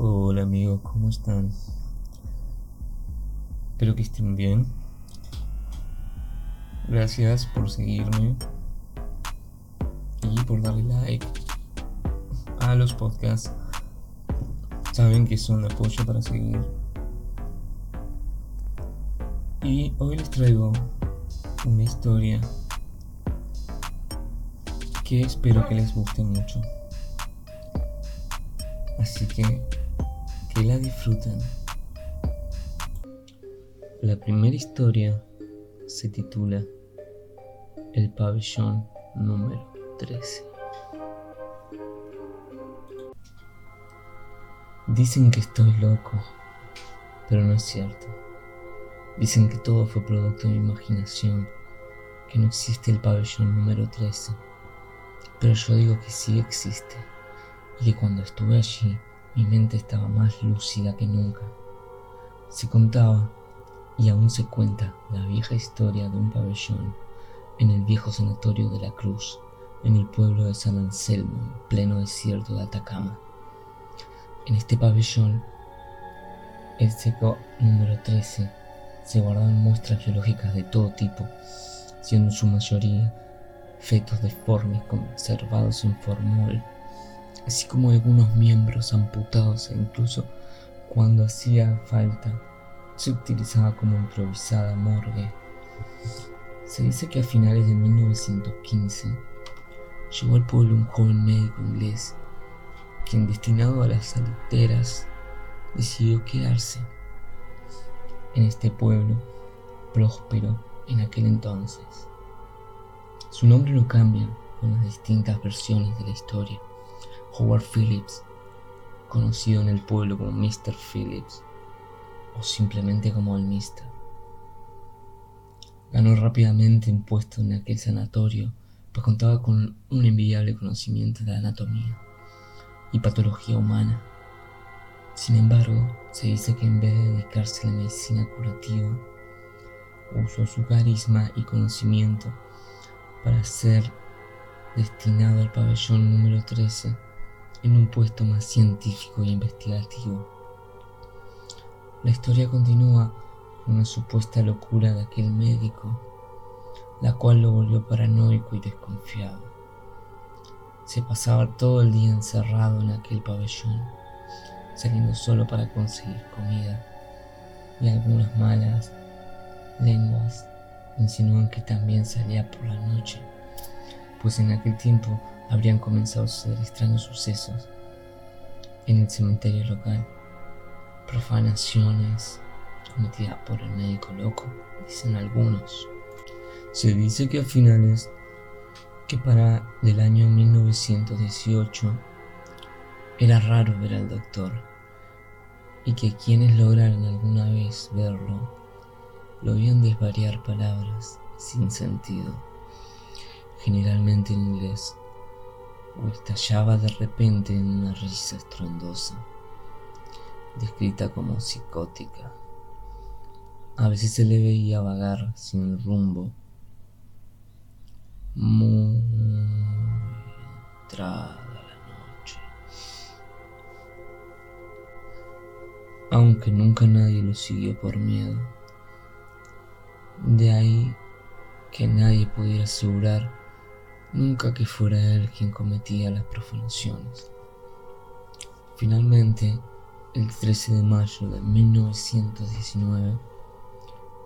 Hola amigos, ¿cómo están? Espero que estén bien. Gracias por seguirme y por darle like a los podcasts. Saben que son apoyo para seguir. Y hoy les traigo una historia que espero que les guste mucho. Así que que la disfruten. La primera historia se titula El pabellón número 13. Dicen que estoy loco, pero no es cierto. Dicen que todo fue producto de mi imaginación, que no existe el pabellón número 13. Pero yo digo que sí existe, y que cuando estuve allí mi mente estaba más lúcida que nunca. Se contaba, y aún se cuenta, la vieja historia de un pabellón en el viejo sanatorio de la Cruz, en el pueblo de San Anselmo, en pleno desierto de Atacama. En este pabellón, el seco número 13, se guardaban muestras biológicas de todo tipo, siendo en su mayoría fetos deformes conservados en formol así como algunos miembros amputados e incluso cuando hacía falta se utilizaba como improvisada morgue. Se dice que a finales de 1915 llegó al pueblo un joven médico inglés, quien destinado a las salteras decidió quedarse en este pueblo próspero en aquel entonces. Su nombre no cambia con las distintas versiones de la historia. Howard Phillips, conocido en el pueblo como Mr. Phillips o simplemente como el Mr. Ganó rápidamente un puesto en aquel sanatorio, pues contaba con un envidiable conocimiento de anatomía y patología humana. Sin embargo, se dice que en vez de dedicarse a la medicina curativa, usó su carisma y conocimiento para ser destinado al pabellón número 13 en un puesto más científico e investigativo. La historia continúa con una supuesta locura de aquel médico, la cual lo volvió paranoico y desconfiado. Se pasaba todo el día encerrado en aquel pabellón, saliendo solo para conseguir comida, y algunas malas lenguas insinúan que también salía por la noche, pues en aquel tiempo habrían comenzado a suceder extraños sucesos en el cementerio local. Profanaciones cometidas por el médico loco, dicen algunos. Se dice que a finales que para del año 1918 era raro ver al doctor y que quienes lograron alguna vez verlo lo oían desvariar palabras sin sentido, generalmente en inglés o estallaba de repente en una risa estruendosa, descrita como psicótica. A veces se le veía vagar sin rumbo, muy entrada la noche. Aunque nunca nadie lo siguió por miedo. De ahí que nadie pudiera asegurar nunca que fuera él quien cometía las profanaciones. Finalmente, el 13 de mayo de 1919,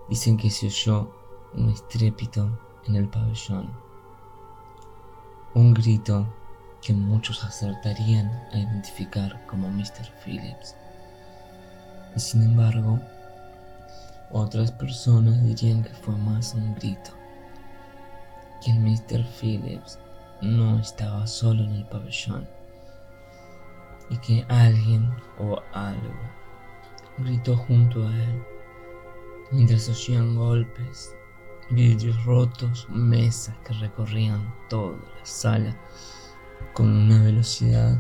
dicen que se oyó un estrépito en el pabellón. Un grito que muchos acertarían a identificar como Mr. Phillips. Y sin embargo, otras personas dirían que fue más un grito que el Mr. Phillips no estaba solo en el pabellón y que alguien o algo gritó junto a él mientras oían golpes, vidrios rotos, mesas que recorrían toda la sala con una velocidad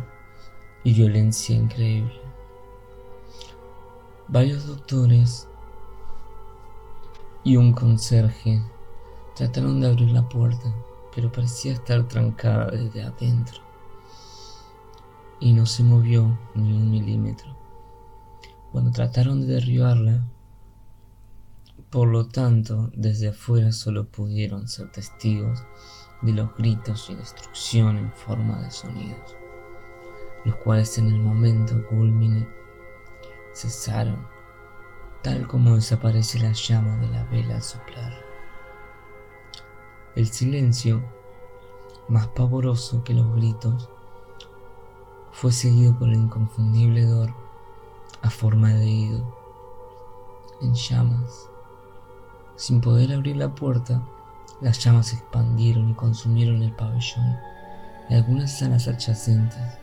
y violencia increíble. Varios doctores y un conserje Trataron de abrir la puerta, pero parecía estar trancada desde adentro y no se movió ni un milímetro. cuando trataron de derribarla. Por lo tanto, desde afuera solo pudieron ser testigos de los gritos y destrucción en forma de sonidos, los cuales en el momento culmine cesaron, tal como desaparece la llama de la vela al soplar. El silencio, más pavoroso que los gritos, fue seguido por el inconfundible dor a forma de ido, en llamas. Sin poder abrir la puerta, las llamas se expandieron y consumieron el pabellón y algunas salas adyacentes.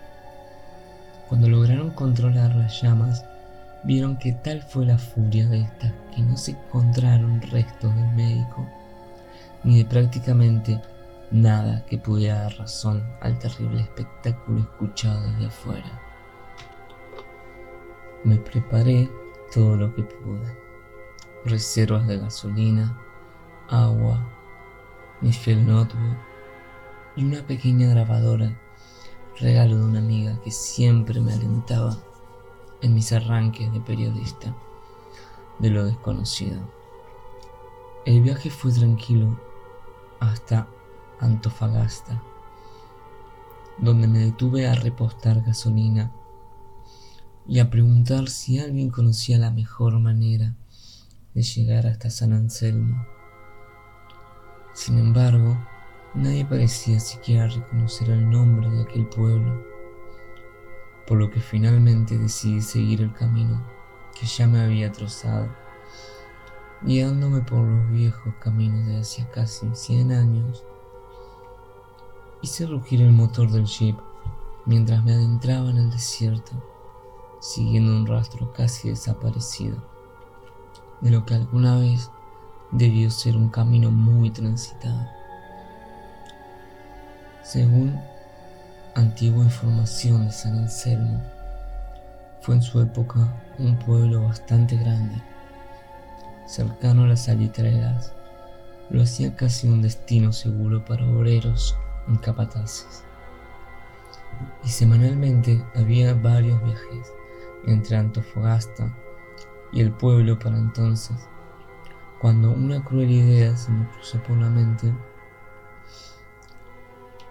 Cuando lograron controlar las llamas, vieron que tal fue la furia de estas que no se encontraron restos del médico, ni de prácticamente nada que pudiera dar razón al terrible espectáculo escuchado desde afuera. Me preparé todo lo que pude. Reservas de gasolina, agua, mi fiel notebook y una pequeña grabadora, regalo de una amiga que siempre me alentaba en mis arranques de periodista de lo desconocido. El viaje fue tranquilo hasta Antofagasta, donde me detuve a repostar gasolina y a preguntar si alguien conocía la mejor manera de llegar hasta San Anselmo. Sin embargo, nadie parecía siquiera reconocer el nombre de aquel pueblo, por lo que finalmente decidí seguir el camino que ya me había trozado, guiándome por los viejos caminos de hacía casi 100 años. Hice rugir el motor del jeep mientras me adentraba en el desierto, siguiendo un rastro casi desaparecido de lo que alguna vez debió ser un camino muy transitado. Según antigua información de San Anselmo, fue en su época un pueblo bastante grande, cercano a las salitreras, lo hacía casi un destino seguro para obreros y capataces. Y semanalmente había varios viajes entre Antofagasta y el pueblo para entonces cuando una cruel idea se me cruzó por la mente,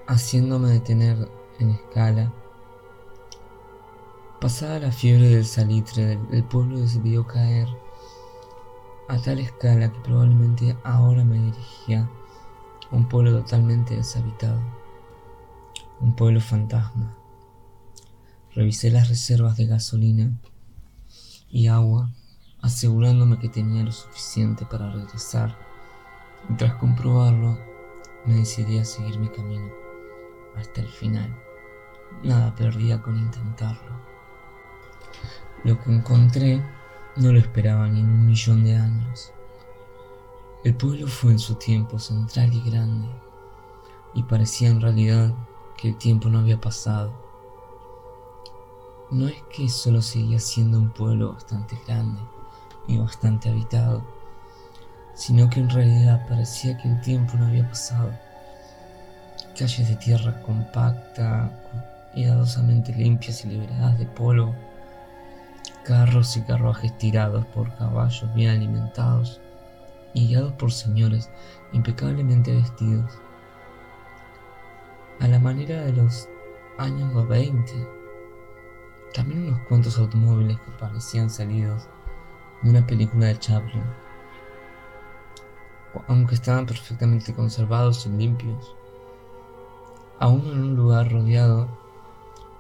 haciéndome detener en escala. Pasada la fiebre del salitre, el pueblo decidió caer a tal escala que probablemente ahora me dirigía a un pueblo totalmente deshabitado, un pueblo fantasma. Revisé las reservas de gasolina y agua asegurándome que tenía lo suficiente para regresar, y tras comprobarlo, me decidí a seguir mi camino hasta el final. Nada perdía con intentarlo. Lo que encontré no lo esperaba ni en un millón de años. El pueblo fue en su tiempo central y grande, y parecía en realidad que el tiempo no había pasado. No es que solo seguía siendo un pueblo bastante grande, y bastante habitado, sino que en realidad parecía que el tiempo no había pasado. Calles de tierra compacta, cuidadosamente limpias y liberadas de polvo, carros y carruajes tirados por caballos bien alimentados y guiados por señores impecablemente vestidos. A la manera de los años 20, también unos cuantos automóviles que parecían salidos de una película de Chaplin, aunque estaban perfectamente conservados y limpios, aún en un lugar rodeado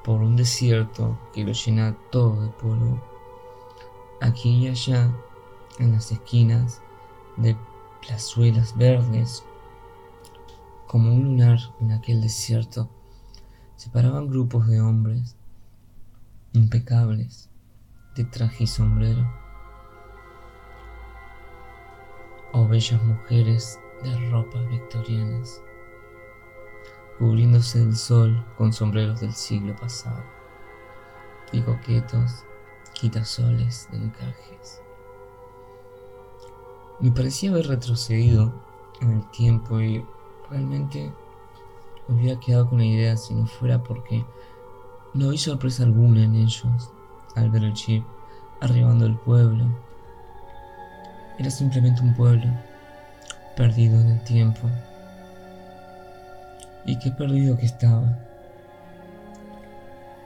por un desierto que lo llena todo de polvo, aquí y allá, en las esquinas de plazuelas verdes, como un lunar en aquel desierto, se paraban grupos de hombres impecables de traje y sombrero. O bellas mujeres de ropas victorianas, cubriéndose del sol con sombreros del siglo pasado, y coquetos quitasoles de encajes. Me parecía haber retrocedido en el tiempo y realmente me hubiera quedado con la idea si no fuera porque no vi sorpresa alguna en ellos al ver el chip arribando al pueblo. Era simplemente un pueblo perdido en el tiempo. Y qué perdido que estaba.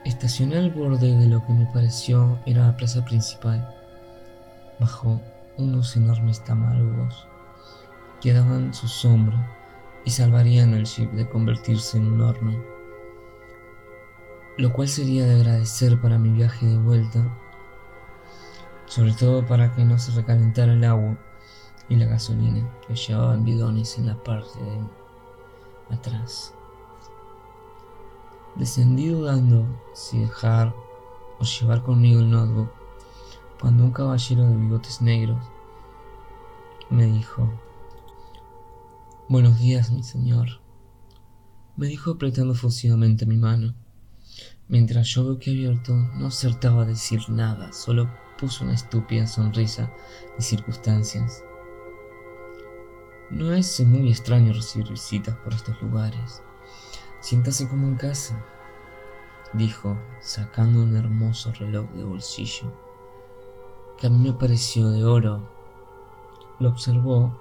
Estacioné al borde de lo que me pareció era la plaza principal, bajo unos enormes tamarugos que daban su sombra y salvarían al jeep de convertirse en un horno, lo cual sería de agradecer para mi viaje de vuelta, sobre todo para que no se recalentara el agua y la gasolina que llevaban bidones en la parte de atrás. Descendí dudando si dejar o llevar conmigo el notebook, cuando un caballero de bigotes negros me dijo, Buenos días, mi señor, me dijo apretando fusivamente mi mano. Mientras yo que abierto no acertaba a decir nada, solo puso una estúpida sonrisa de circunstancias. No es muy extraño recibir visitas por estos lugares. Siéntase como en casa, dijo, sacando un hermoso reloj de bolsillo, que a mí me pareció de oro. Lo observó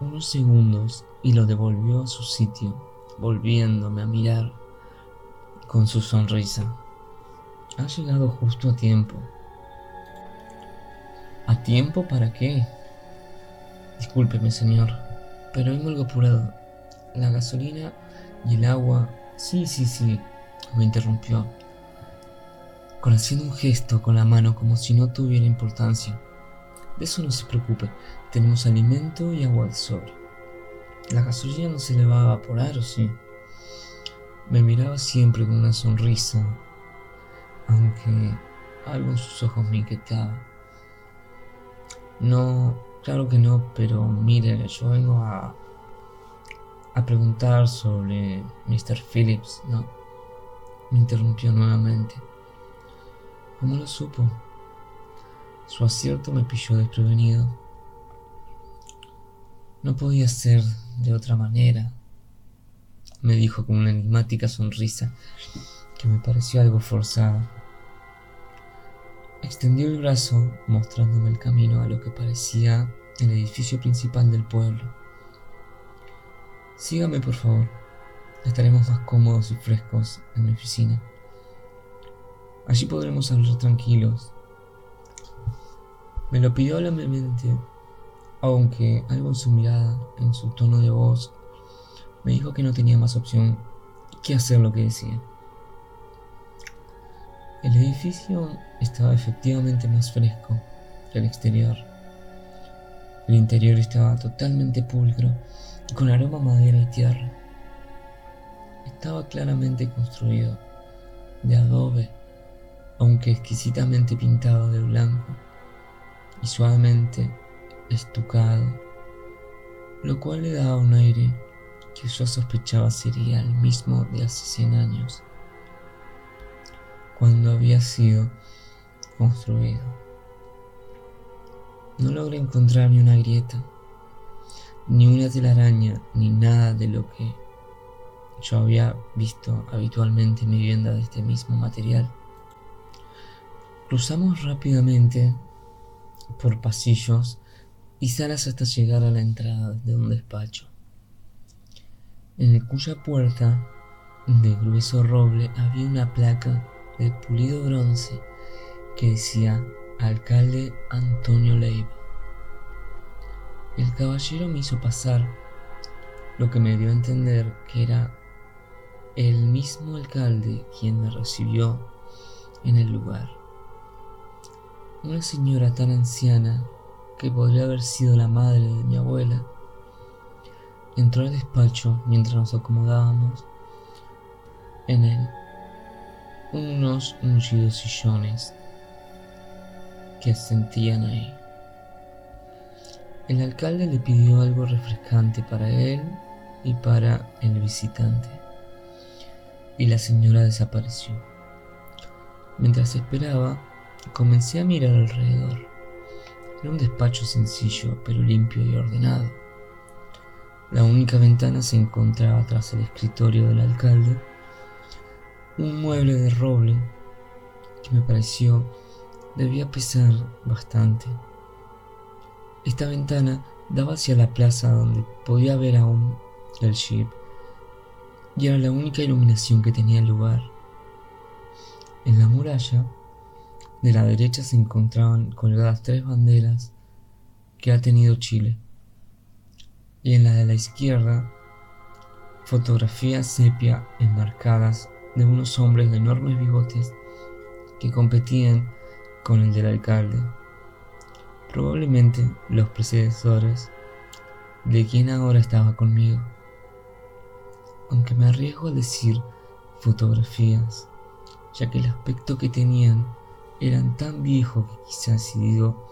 unos segundos y lo devolvió a su sitio, volviéndome a mirar con su sonrisa. Ha llegado justo a tiempo. ¿A tiempo para qué? Discúlpeme, señor, pero vengo algo apurado. La gasolina y el agua. Sí, sí, sí, me interrumpió, con haciendo un gesto con la mano como si no tuviera importancia. De eso no se preocupe, tenemos alimento y agua de sobra. La gasolina no se le va a evaporar, ¿o sí? Me miraba siempre con una sonrisa, aunque algo en sus ojos me inquietaba. No, claro que no, pero mire, yo vengo a a preguntar sobre Mr. Phillips, ¿no? Me interrumpió nuevamente. ¿Cómo lo supo? Su acierto me pilló desprevenido. No podía ser de otra manera, me dijo con una enigmática sonrisa que me pareció algo forzada. Extendió el brazo mostrándome el camino a lo que parecía el edificio principal del pueblo. Sígame, por favor. Estaremos más cómodos y frescos en mi oficina. Allí podremos hablar tranquilos. Me lo pidió amablemente, aunque algo en su mirada, en su tono de voz, me dijo que no tenía más opción que hacer lo que decía. El edificio estaba efectivamente más fresco que el exterior. El interior estaba totalmente pulcro con aroma madera y tierra. Estaba claramente construido de adobe, aunque exquisitamente pintado de blanco y suavemente estucado, lo cual le daba un aire que yo sospechaba sería el mismo de hace 100 años, cuando había sido construido. No logré encontrar ni una grieta ni una telaraña, ni nada de lo que yo había visto habitualmente en mi vivienda de este mismo material. Cruzamos rápidamente por pasillos y salas hasta llegar a la entrada de un despacho, en cuya puerta de grueso roble había una placa de pulido bronce que decía Alcalde Antonio Leiva. El caballero me hizo pasar, lo que me dio a entender que era el mismo alcalde quien me recibió en el lugar. Una señora tan anciana que podría haber sido la madre de mi abuela entró al despacho mientras nos acomodábamos en él unos ungidos sillones que sentían ahí. El alcalde le pidió algo refrescante para él y para el visitante, y la señora desapareció. Mientras esperaba, comencé a mirar alrededor. Era un despacho sencillo, pero limpio y ordenado. La única ventana se encontraba tras el escritorio del alcalde, un mueble de roble que me pareció debía pesar bastante. Esta ventana daba hacia la plaza donde podía ver aún el jeep y era la única iluminación que tenía el lugar. En la muralla de la derecha se encontraban colgadas tres banderas que ha tenido Chile y en la de la izquierda fotografías sepia enmarcadas de unos hombres de enormes bigotes que competían con el del alcalde, probablemente los predecesores de quien ahora estaba conmigo. Aunque me arriesgo a decir fotografías, ya que el aspecto que tenían eran tan viejos que quizás si digo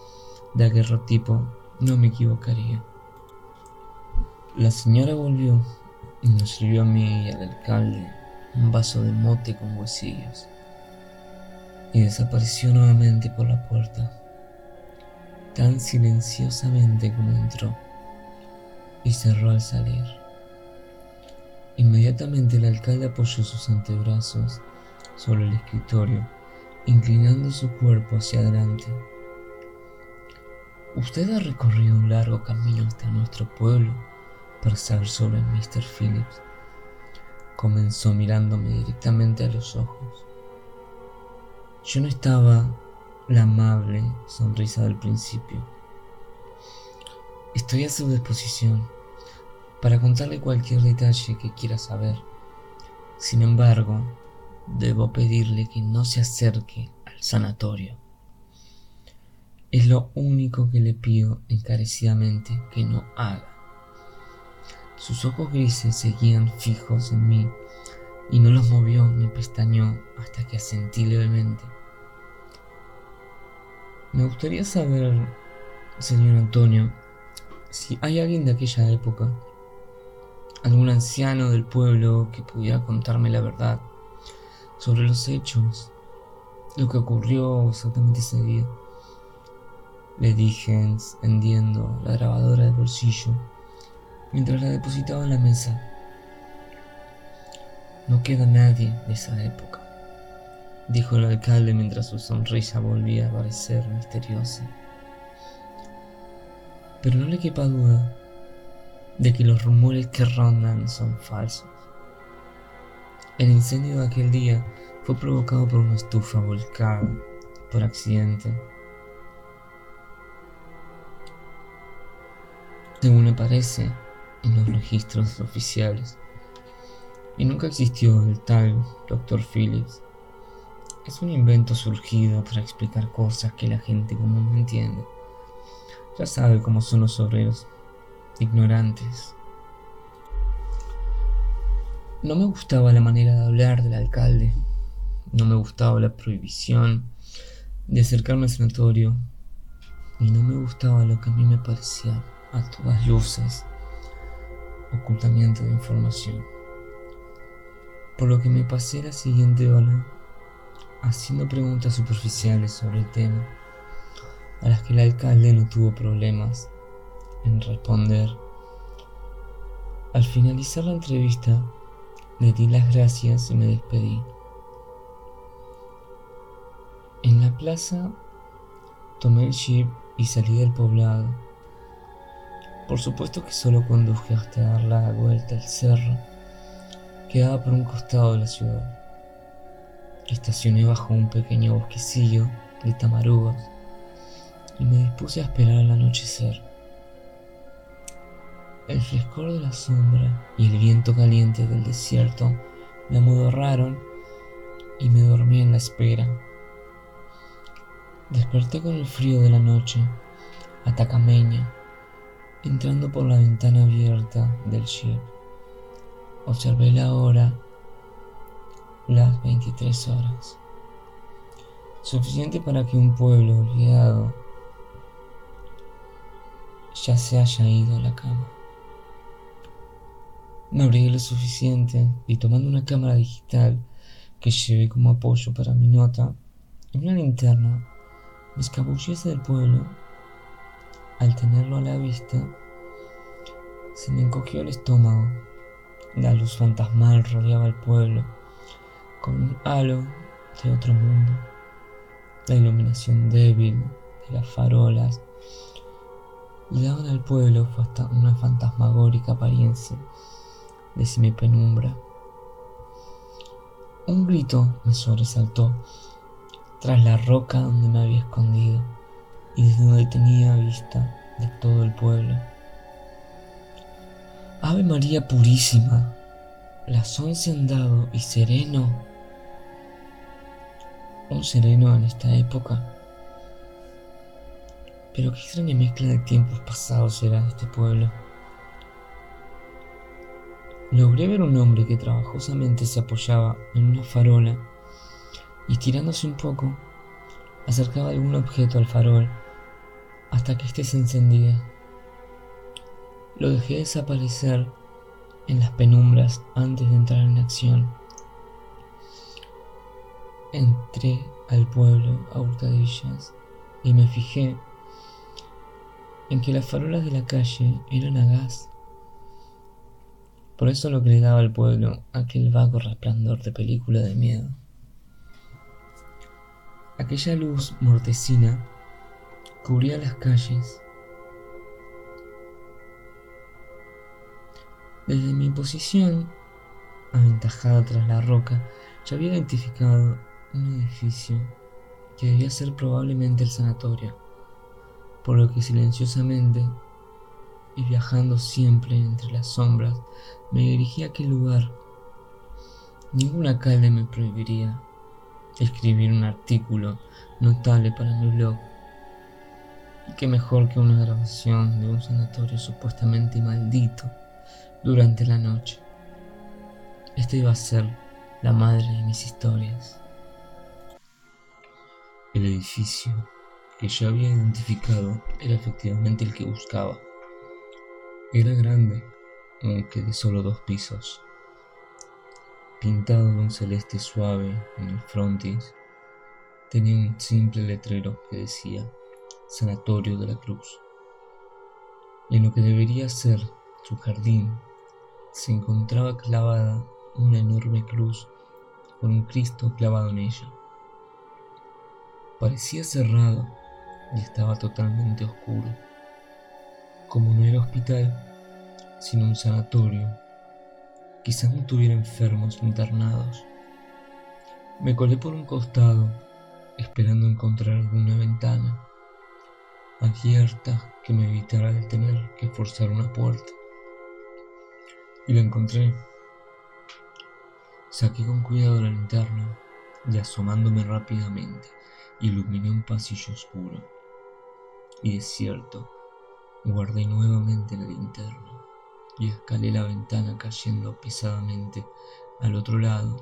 daguerrotipo no me equivocaría. La señora volvió y nos sirvió a mí y al alcalde un vaso de mote con huesillos y desapareció nuevamente por la puerta, tan silenciosamente como entró y cerró al salir. Inmediatamente el alcalde apoyó sus antebrazos sobre el escritorio, inclinando su cuerpo hacia adelante. Usted ha recorrido un largo camino hasta nuestro pueblo para saber sobre Mr. Phillips. Comenzó mirándome directamente a los ojos. Yo no estaba la amable sonrisa del principio. Estoy a su disposición para contarle cualquier detalle que quiera saber. Sin embargo, debo pedirle que no se acerque al sanatorio. Es lo único que le pido encarecidamente que no haga. Sus ojos grises seguían fijos en mí y no los movió ni pestañeó hasta que asentí levemente. Me gustaría saber, señor Antonio, si hay alguien de aquella época, algún anciano del pueblo que pudiera contarme la verdad sobre los hechos, lo que ocurrió exactamente ese día. Le dije, encendiendo la grabadora de bolsillo mientras la depositaba en la mesa. No queda nadie de esa época, dijo el alcalde mientras su sonrisa volvía a parecer misteriosa. Pero no le quepa duda de que los rumores que rondan son falsos. El incendio de aquel día fue provocado por una estufa volcada por accidente. Según me parece, en los registros oficiales. Y nunca existió el tal Dr. Phillips. Es un invento surgido para explicar cosas que la gente común no entiende. Ya sabe cómo son los obreros, ignorantes. No me gustaba la manera de hablar del alcalde. No me gustaba la prohibición de acercarme al sanatorio. Y no me gustaba lo que a mí me parecía a todas luces ocultamiento de información. Por lo que me pasé la siguiente hora haciendo preguntas superficiales sobre el tema, a las que el alcalde no tuvo problemas en responder. Al finalizar la entrevista, le di las gracias y me despedí. En la plaza, tomé el jeep y salí del poblado. Por supuesto que solo conduje hasta dar la vuelta al cerro, que daba por un costado de la ciudad. Estacioné bajo un pequeño bosquecillo de tamarugas y me dispuse a esperar al anochecer. El frescor de la sombra y el viento caliente del desierto me amodorraron y me dormí en la espera. Desperté con el frío de la noche, atacameña, Entrando por la ventana abierta del jeep, observé la hora, las 23 horas, suficiente para que un pueblo olvidado ya se haya ido a la cama. Me abrigué lo suficiente y tomando una cámara digital que llevé como apoyo para mi nota y una linterna, me escabullí del pueblo al tenerlo a la vista, se me encogió el estómago. La luz fantasmal rodeaba el pueblo, con un halo de otro mundo. La iluminación débil de las farolas le daban al pueblo una fantasmagórica apariencia de semipenumbra. Un grito me sobresaltó tras la roca donde me había escondido y desde donde tenía vista de todo el pueblo. Ave María Purísima, las once han dado y sereno. Un sereno en esta época. Pero qué extraña mezcla de tiempos pasados era este pueblo. Logré ver un hombre que trabajosamente se apoyaba en una farola y estirándose un poco, acercaba algún objeto al farol hasta que éste se encendía. Lo dejé desaparecer en las penumbras antes de entrar en acción. Entré al pueblo a hurtadillas y me fijé en que las farolas de la calle eran a gas. Por eso lo que le daba al pueblo aquel vago resplandor de película de miedo. Aquella luz mortecina cubría las calles. Desde mi posición, aventajada tras la roca, ya había identificado un edificio que debía ser probablemente el sanatorio, por lo que silenciosamente y viajando siempre entre las sombras, me dirigí a aquel lugar. Ningún alcalde me prohibiría escribir un artículo notable para mi blog y qué mejor que una grabación de un sanatorio supuestamente maldito durante la noche. Esta iba a ser la madre de mis historias. El edificio que yo había identificado era efectivamente el que buscaba. Era grande, aunque de solo dos pisos, pintado de un celeste suave en el frontis. Tenía un simple letrero que decía Sanatorio de la Cruz. En lo que debería ser su jardín se encontraba clavada una enorme cruz con un Cristo clavado en ella. Parecía cerrado y estaba totalmente oscuro. Como no era hospital, sino un sanatorio, quizás no tuviera enfermos internados. Me colé por un costado, esperando encontrar alguna ventana abierta que me evitara el tener que forzar una puerta. Y lo encontré. Saqué con cuidado la linterna y asomándome rápidamente, iluminé un pasillo oscuro y desierto. Guardé nuevamente la linterna y escalé la ventana cayendo pesadamente al otro lado,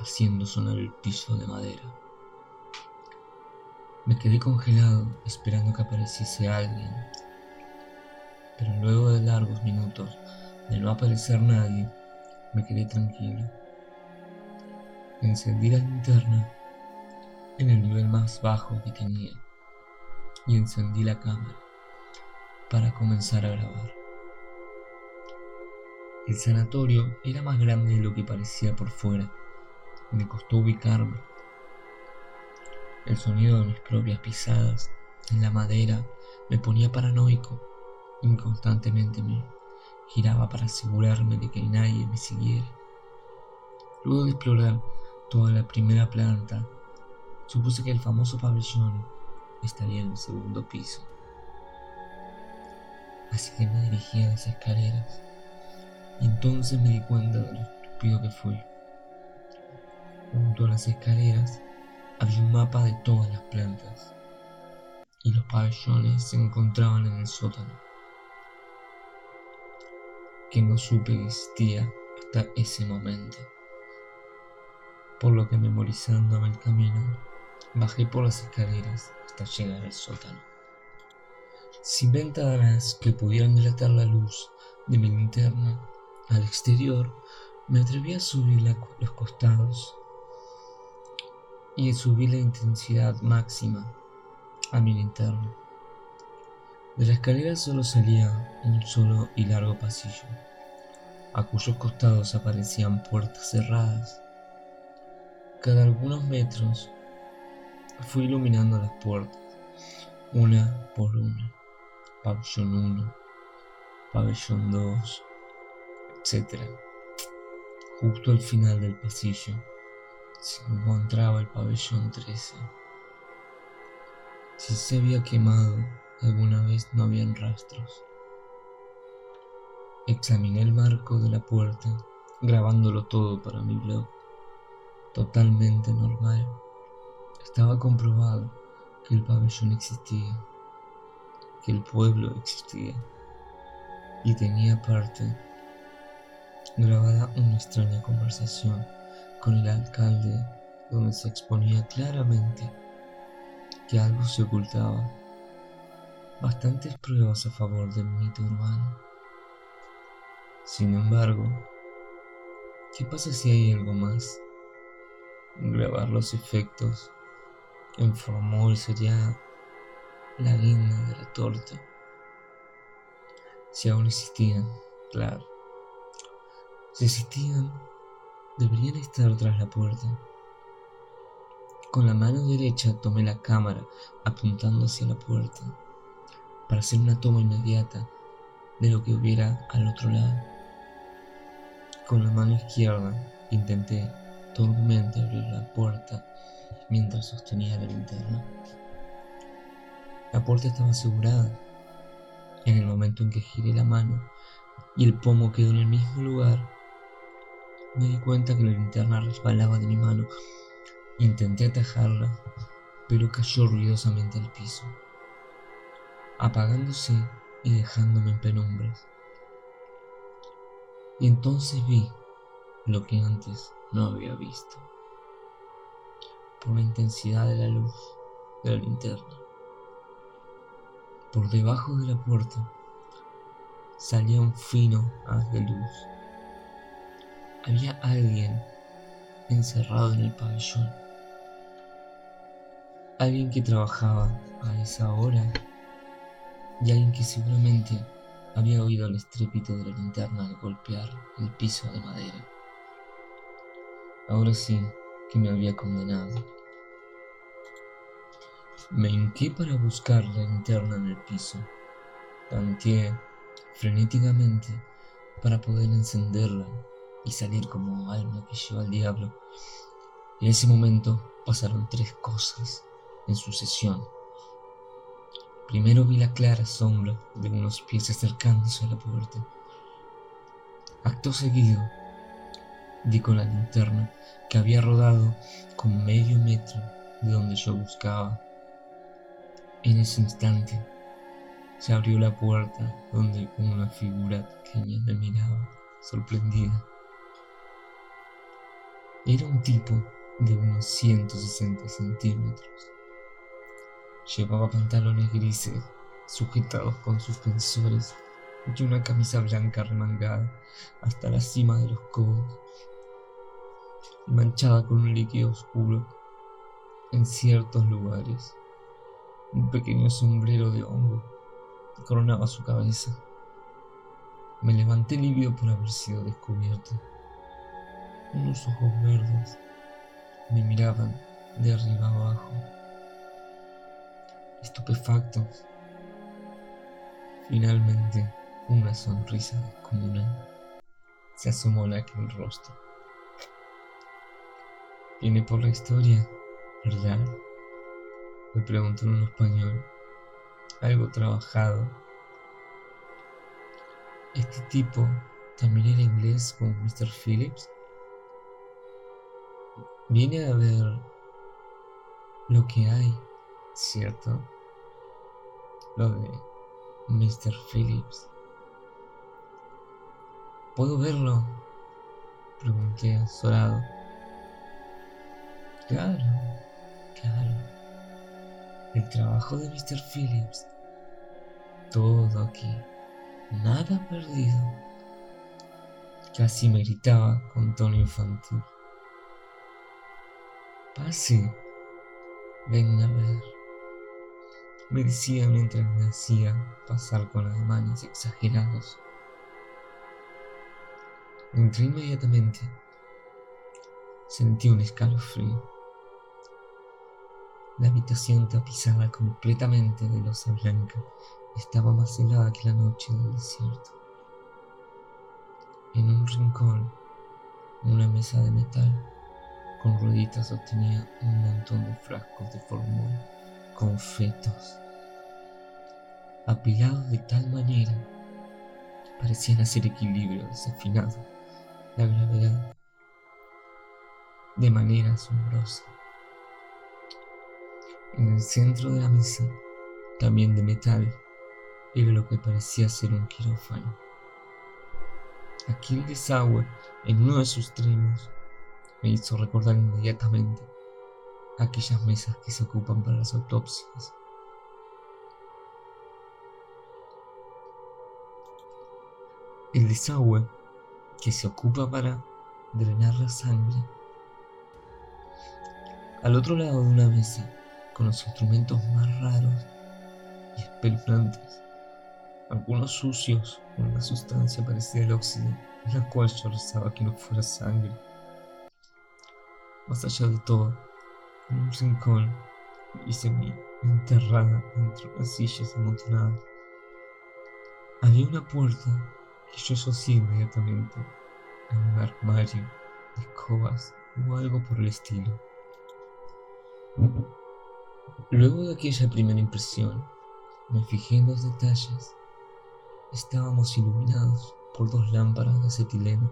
haciendo sonar el piso de madera. Me quedé congelado esperando que apareciese alguien, pero luego de largos minutos de no aparecer nadie, me quedé tranquilo. Encendí la linterna en el nivel más bajo que tenía y encendí la cámara para comenzar a grabar. El sanatorio era más grande de lo que parecía por fuera. Me costó ubicarme el sonido de mis propias pisadas en la madera me ponía paranoico y constantemente me giraba para asegurarme de que nadie me siguiera. Luego de explorar toda la primera planta, supuse que el famoso pabellón estaría en el segundo piso. Así que me dirigí a las escaleras y entonces me di cuenta de lo estúpido que fui. Junto a las escaleras había un mapa de todas las plantas y los pabellones se encontraban en el sótano, que no supe que existía hasta ese momento. Por lo que memorizándome el camino, bajé por las escaleras hasta llegar al sótano. Sin ventanas que pudieran dilatar la luz de mi linterna al exterior, me atreví a subir los costados y subí la intensidad máxima a mi linterna. De la escalera solo salía un solo y largo pasillo, a cuyos costados aparecían puertas cerradas. Cada algunos metros Fui iluminando las puertas, una por una. Pabellón 1, pabellón 2, etc. Justo al final del pasillo se encontraba el pabellón 13. Si se había quemado alguna vez no habían rastros. Examiné el marco de la puerta, grabándolo todo para mi blog. Totalmente normal. Estaba comprobado que el pabellón existía, que el pueblo existía, y tenía aparte grabada una extraña conversación con el alcalde donde se exponía claramente que algo se ocultaba. Bastantes pruebas a favor del mito urbano. Sin embargo, ¿qué pasa si hay algo más? Grabar los efectos en formol sería la guinda de la torta. Si aún existían, claro. Si existían, deberían estar tras la puerta. Con la mano derecha tomé la cámara apuntando hacia la puerta para hacer una toma inmediata de lo que hubiera al otro lado. Con la mano izquierda intenté torpemente abrir la puerta mientras sostenía la linterna. La puerta estaba asegurada. En el momento en que giré la mano y el pomo quedó en el mismo lugar, me di cuenta que la linterna resbalaba de mi mano Intenté atajarla, pero cayó ruidosamente al piso, apagándose y dejándome en penumbras. Y entonces vi lo que antes no había visto, por la intensidad de la luz de la linterna. Por debajo de la puerta salía un fino haz de luz. Había alguien encerrado en el pabellón alguien que trabajaba a esa hora y alguien que seguramente había oído el estrépito de la linterna al golpear el piso de madera. Ahora sí que me había condenado. Me hinqué para buscar la linterna en el piso. Tanteé frenéticamente para poder encenderla y salir como alma que lleva al diablo. En ese momento pasaron tres cosas en sucesión. Primero vi la clara sombra de unos pies acercándose a la puerta. Acto seguido, di con la linterna que había rodado con medio metro de donde yo buscaba. En ese instante se abrió la puerta donde una figura pequeña me miraba, sorprendida. Era un tipo de unos 160 centímetros Llevaba pantalones grises, sujetados con suspensores, y una camisa blanca remangada hasta la cima de los codos, manchada con un líquido oscuro en ciertos lugares. Un pequeño sombrero de hongo coronaba su cabeza. Me levanté lívido por haber sido descubierto. Unos ojos verdes me miraban de arriba abajo estupefacto. Finalmente, una sonrisa descomunal se asomó en aquel rostro. Viene por la historia, ¿verdad? Me preguntó en un español, algo trabajado. Este tipo también era inglés como Mr. Phillips. Viene a ver lo que hay ¿cierto? Lo de Mr. Phillips. ¿Puedo verlo? Pregunté azorado. Claro, claro. El trabajo de Mr. Phillips. Todo aquí. Nada perdido. Casi me gritaba con tono infantil. Pase. Venga a ver me decía mientras me hacía pasar con ademanes exagerados. Entré inmediatamente. Sentí un escalofrío. La habitación tapizada completamente de losa blanca estaba más helada que la noche del desierto. En un rincón, una mesa de metal con rueditas sostenía un montón de frascos de formol con fetos, apilados de tal manera que parecían hacer equilibrio desafinado la gravedad de manera asombrosa. En el centro de la mesa, también de metal, era lo que parecía ser un quirófano. Aquel desagüe en uno de sus extremos me hizo recordar inmediatamente aquellas mesas que se ocupan para las autopsias. El desagüe que se ocupa para drenar la sangre. Al otro lado de una mesa con los instrumentos más raros y espeluznantes, algunos sucios con una sustancia parecida al óxido, en la cual yo rezaba que no fuera sangre. Más allá de todo, en un rincón, hice mi enterrada entre unas sillas amontonadas. Había una puerta que yo asocié inmediatamente a un armario de escobas o algo por el estilo. Luego de aquella primera impresión, me fijé en los detalles. Estábamos iluminados por dos lámparas de acetileno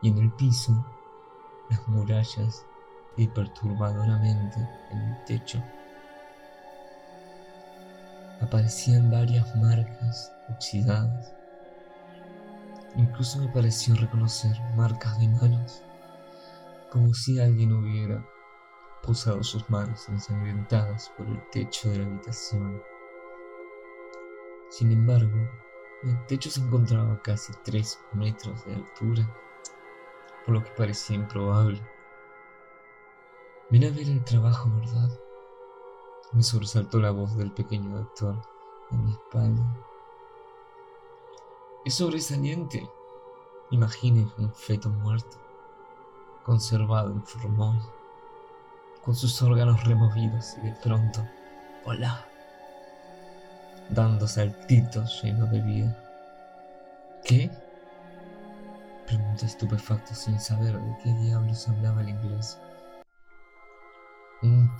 y en el piso las murallas y perturbadoramente en el techo aparecían varias marcas oxidadas. Incluso me pareció reconocer marcas de manos, como si alguien hubiera posado sus manos ensangrentadas por el techo de la habitación. Sin embargo, el techo se encontraba a casi tres metros de altura, por lo que parecía improbable. Ven a ver el trabajo, ¿verdad? Me sobresaltó la voz del pequeño doctor a mi espalda. Es sobresaliente. Imagine un feto muerto, conservado en formol con sus órganos removidos y de pronto, hola, dando saltitos llenos de vida. ¿Qué? Pregunté estupefacto sin saber de qué diablos hablaba el inglés. Un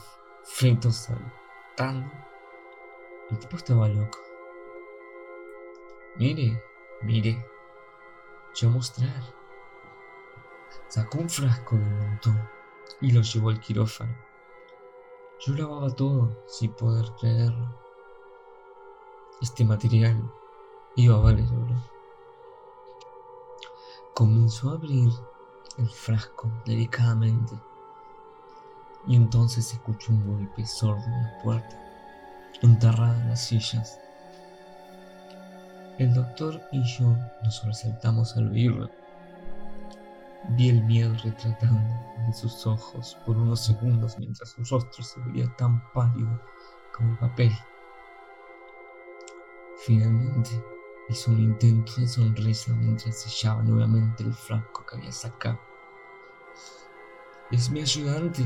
feto saltando. El tipo estaba loco. Mire, mire. Yo mostrar. Sacó un frasco del montón y lo llevó al quirófano. Yo lavaba todo sin poder creerlo. Este material iba a valer oro. Comenzó a abrir el frasco delicadamente y entonces escuchó un golpe sordo en la puerta, enterrada en las sillas. El doctor y yo nos sobresaltamos al oírlo Vi el miedo retratando en sus ojos por unos segundos mientras su rostro se veía tan pálido como el papel. Finalmente hizo un intento de sonrisa mientras sellaba nuevamente el frasco que había sacado. Es mi ayudante.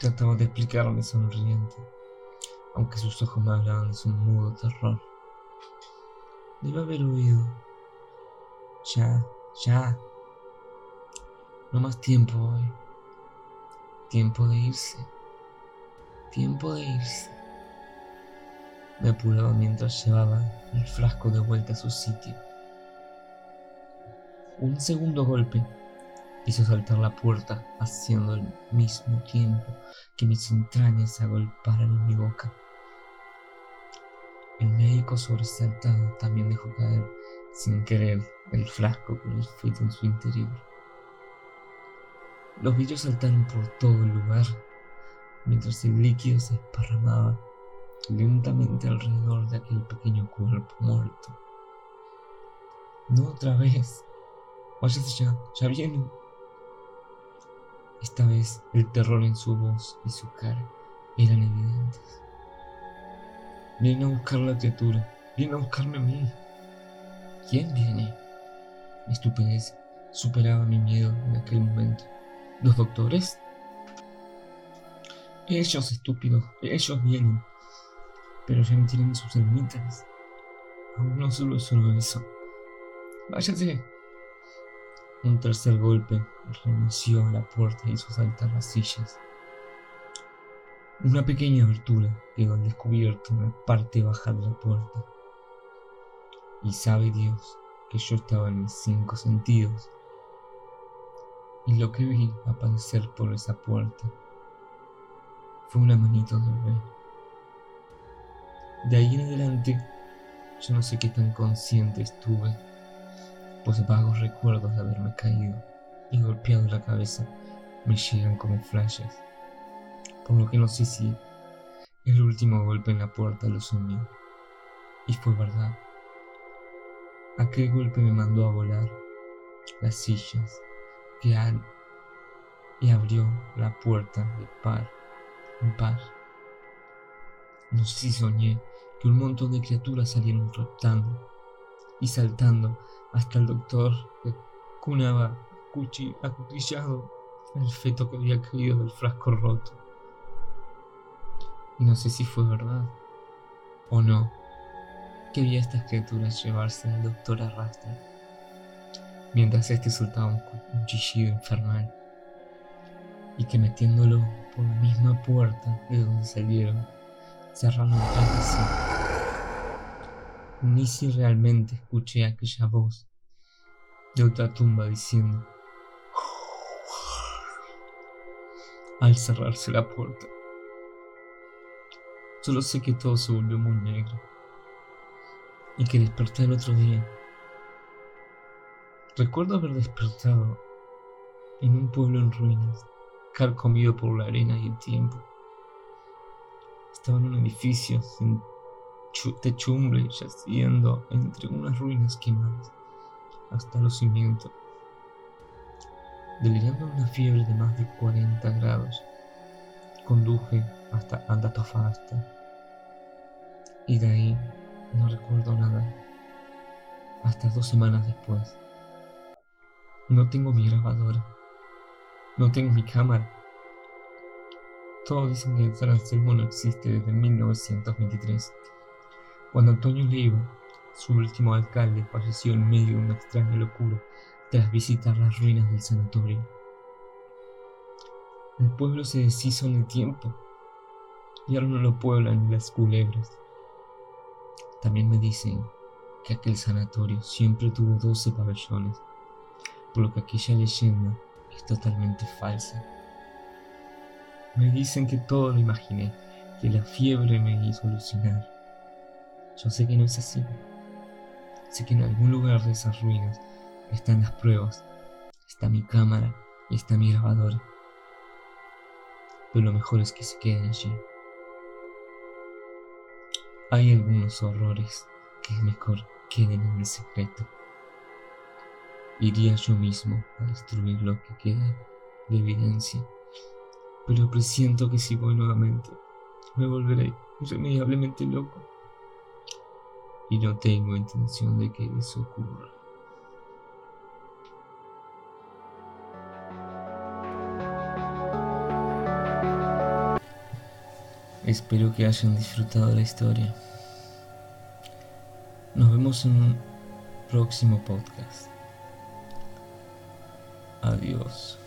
Trataba de explicarme sonriente, aunque sus ojos me hablaban de su mudo terror. Debe haber oído. Ya, ya, no más tiempo hoy. Tiempo de irse. Tiempo de irse. Me apuraba mientras llevaba el frasco de vuelta a su sitio. Un segundo golpe hizo saltar la puerta, haciendo al mismo tiempo que mis entrañas se agolparan en mi boca. El médico sobresaltado también dejó caer, sin querer, el frasco con el feto en su interior. Los vidrios saltaron por todo el lugar, mientras el líquido se esparramaba lentamente alrededor de aquel pequeño cuerpo muerto. No otra vez. Váyase ya, ya vienen. Esta vez el terror en su voz y su cara eran evidentes. Vienen a buscar la criatura, vienen a buscarme a mí. ¿Quién viene? Mi estupidez superaba mi miedo en aquel momento. ¿Los doctores? Ellos, estúpidos, ellos vienen. Pero ya no tienen sus ermitas. Aún no solo solo eso. Váyase. Un tercer golpe reinició la puerta y hizo saltar las sillas. Una pequeña abertura quedó al descubierto en la parte baja de la puerta. Y sabe Dios que yo estaba en mis cinco sentidos. Y lo que vi aparecer por esa puerta fue una manito de bebé. De ahí en adelante, yo no sé qué tan consciente estuve, pues vagos recuerdos de haberme caído y golpeado la cabeza me llegan como flashes, por lo que no sé si el último golpe en la puerta lo soñé. Y fue verdad. Aquel golpe me mandó a volar las sillas que han y abrió la puerta de par en par. No sé si soñé que un montón de criaturas salieron trotando y saltando hasta el doctor que cunaba acuchillado el feto que había caído del frasco roto. No sé si fue verdad o no que vi a estas criaturas llevarse al doctor arrastra, mientras este soltaba un, chillido infernal, y que metiéndolo por la misma puerta de donde salieron, cerraron tras de sí. Ni si realmente escuché aquella voz de otra tumba diciendo, al cerrarse la puerta. Solo sé que todo se volvió muy negro y que desperté el otro día. Recuerdo haber despertado en un pueblo en ruinas, carcomido por la arena y el tiempo. Estaba en un edificio sin techumbre yaciendo entre unas ruinas quemadas hasta los cimientos. Delirando una fiebre de más de 40 grados, conduje hasta Antofagasta y de ahí no recuerdo nada. Hasta dos semanas después. No tengo mi grabadora. No tengo mi cámara. Todos dicen que el no existe desde 1923, cuando Antonio Leiva, su último alcalde, falleció en medio de una extraña locura tras visitar las ruinas del sanatorio. El pueblo se deshizo en el tiempo y ahora no lo pueblan las culebras. También me dicen que aquel sanatorio siempre tuvo 12 pabellones, por lo que aquella leyenda es totalmente falsa. Me dicen que todo lo imaginé, que la fiebre me hizo alucinar. Yo sé que no es así. Sé que en algún lugar de esas ruinas están las pruebas, está mi cámara y está mi grabadora. Pero lo mejor es que se queden allí. Hay algunos horrores que mejor queden en el secreto. Iría yo mismo a destruir lo que queda de evidencia, pero presiento que si voy nuevamente me volveré irremediablemente loco. Y no tengo intención de que eso ocurra. Espero que hayan disfrutado la historia. Nos vemos en un próximo podcast. Adiós.